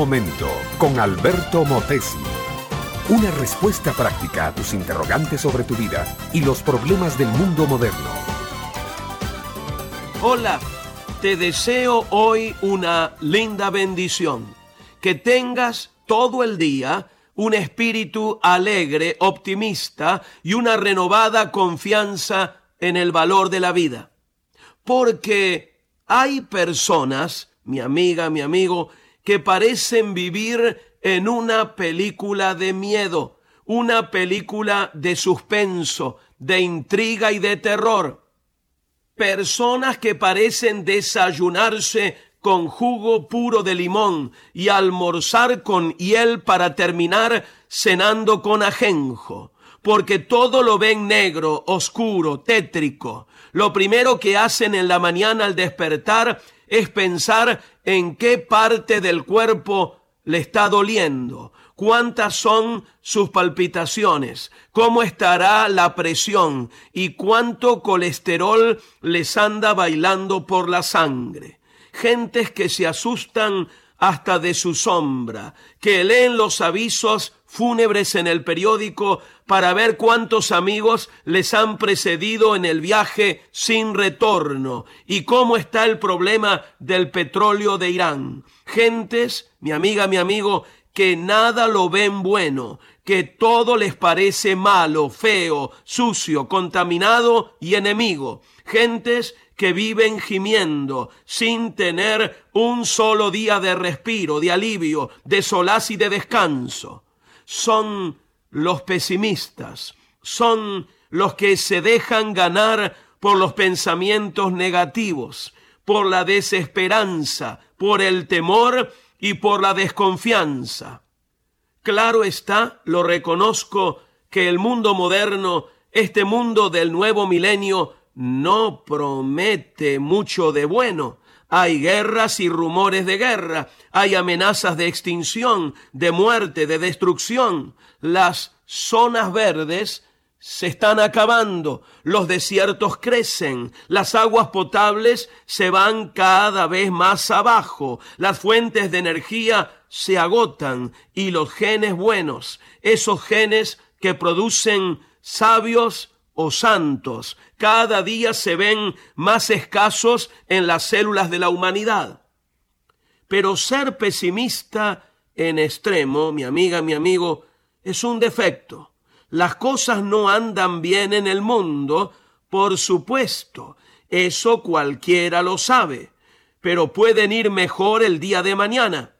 momento con Alberto Motesi. Una respuesta práctica a tus interrogantes sobre tu vida y los problemas del mundo moderno. Hola, te deseo hoy una linda bendición. Que tengas todo el día un espíritu alegre, optimista y una renovada confianza en el valor de la vida. Porque hay personas, mi amiga, mi amigo, que parecen vivir en una película de miedo, una película de suspenso, de intriga y de terror. Personas que parecen desayunarse con jugo puro de limón y almorzar con hiel para terminar cenando con ajenjo, porque todo lo ven negro, oscuro, tétrico. Lo primero que hacen en la mañana al despertar es pensar en qué parte del cuerpo le está doliendo, cuántas son sus palpitaciones, cómo estará la presión y cuánto colesterol les anda bailando por la sangre. Gentes que se asustan hasta de su sombra, que leen los avisos fúnebres en el periódico para ver cuántos amigos les han precedido en el viaje sin retorno y cómo está el problema del petróleo de Irán. Gentes, mi amiga, mi amigo, que nada lo ven bueno, que todo les parece malo, feo, sucio, contaminado y enemigo. Gentes que viven gimiendo sin tener un solo día de respiro, de alivio, de solaz y de descanso. Son los pesimistas, son los que se dejan ganar por los pensamientos negativos, por la desesperanza, por el temor y por la desconfianza. Claro está, lo reconozco, que el mundo moderno, este mundo del nuevo milenio, no promete mucho de bueno. Hay guerras y rumores de guerra, hay amenazas de extinción, de muerte, de destrucción. Las zonas verdes se están acabando, los desiertos crecen, las aguas potables se van cada vez más abajo, las fuentes de energía se agotan y los genes buenos, esos genes que producen sabios o santos, cada día se ven más escasos en las células de la humanidad. Pero ser pesimista en extremo, mi amiga, mi amigo, es un defecto. Las cosas no andan bien en el mundo, por supuesto, eso cualquiera lo sabe, pero pueden ir mejor el día de mañana.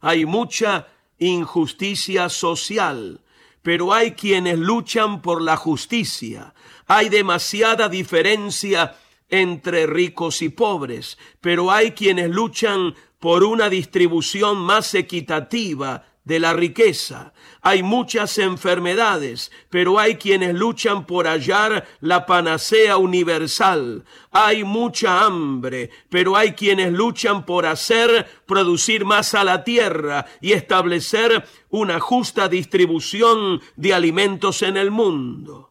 Hay mucha injusticia social, pero hay quienes luchan por la justicia. Hay demasiada diferencia entre ricos y pobres, pero hay quienes luchan por una distribución más equitativa de la riqueza. Hay muchas enfermedades, pero hay quienes luchan por hallar la panacea universal. Hay mucha hambre, pero hay quienes luchan por hacer producir más a la tierra y establecer una justa distribución de alimentos en el mundo.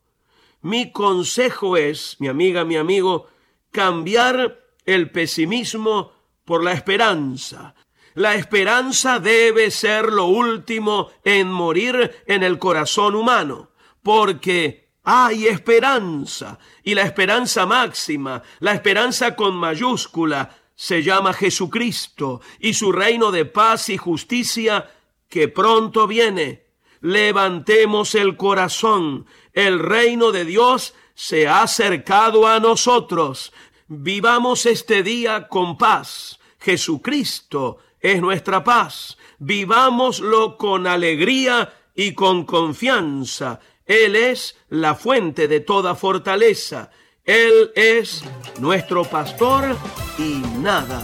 Mi consejo es, mi amiga, mi amigo, cambiar el pesimismo por la esperanza, la esperanza debe ser lo último en morir en el corazón humano, porque hay esperanza, y la esperanza máxima, la esperanza con mayúscula, se llama Jesucristo y su reino de paz y justicia que pronto viene. Levantemos el corazón, el reino de Dios se ha acercado a nosotros. Vivamos este día con paz. Jesucristo es nuestra paz. Vivámoslo con alegría y con confianza. Él es la fuente de toda fortaleza. Él es nuestro pastor y nada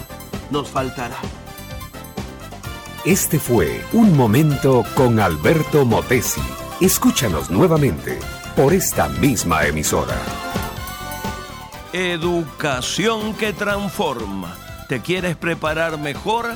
nos faltará. Este fue Un Momento con Alberto Motesi. Escúchanos nuevamente por esta misma emisora. Educación que transforma. ¿Te quieres preparar mejor?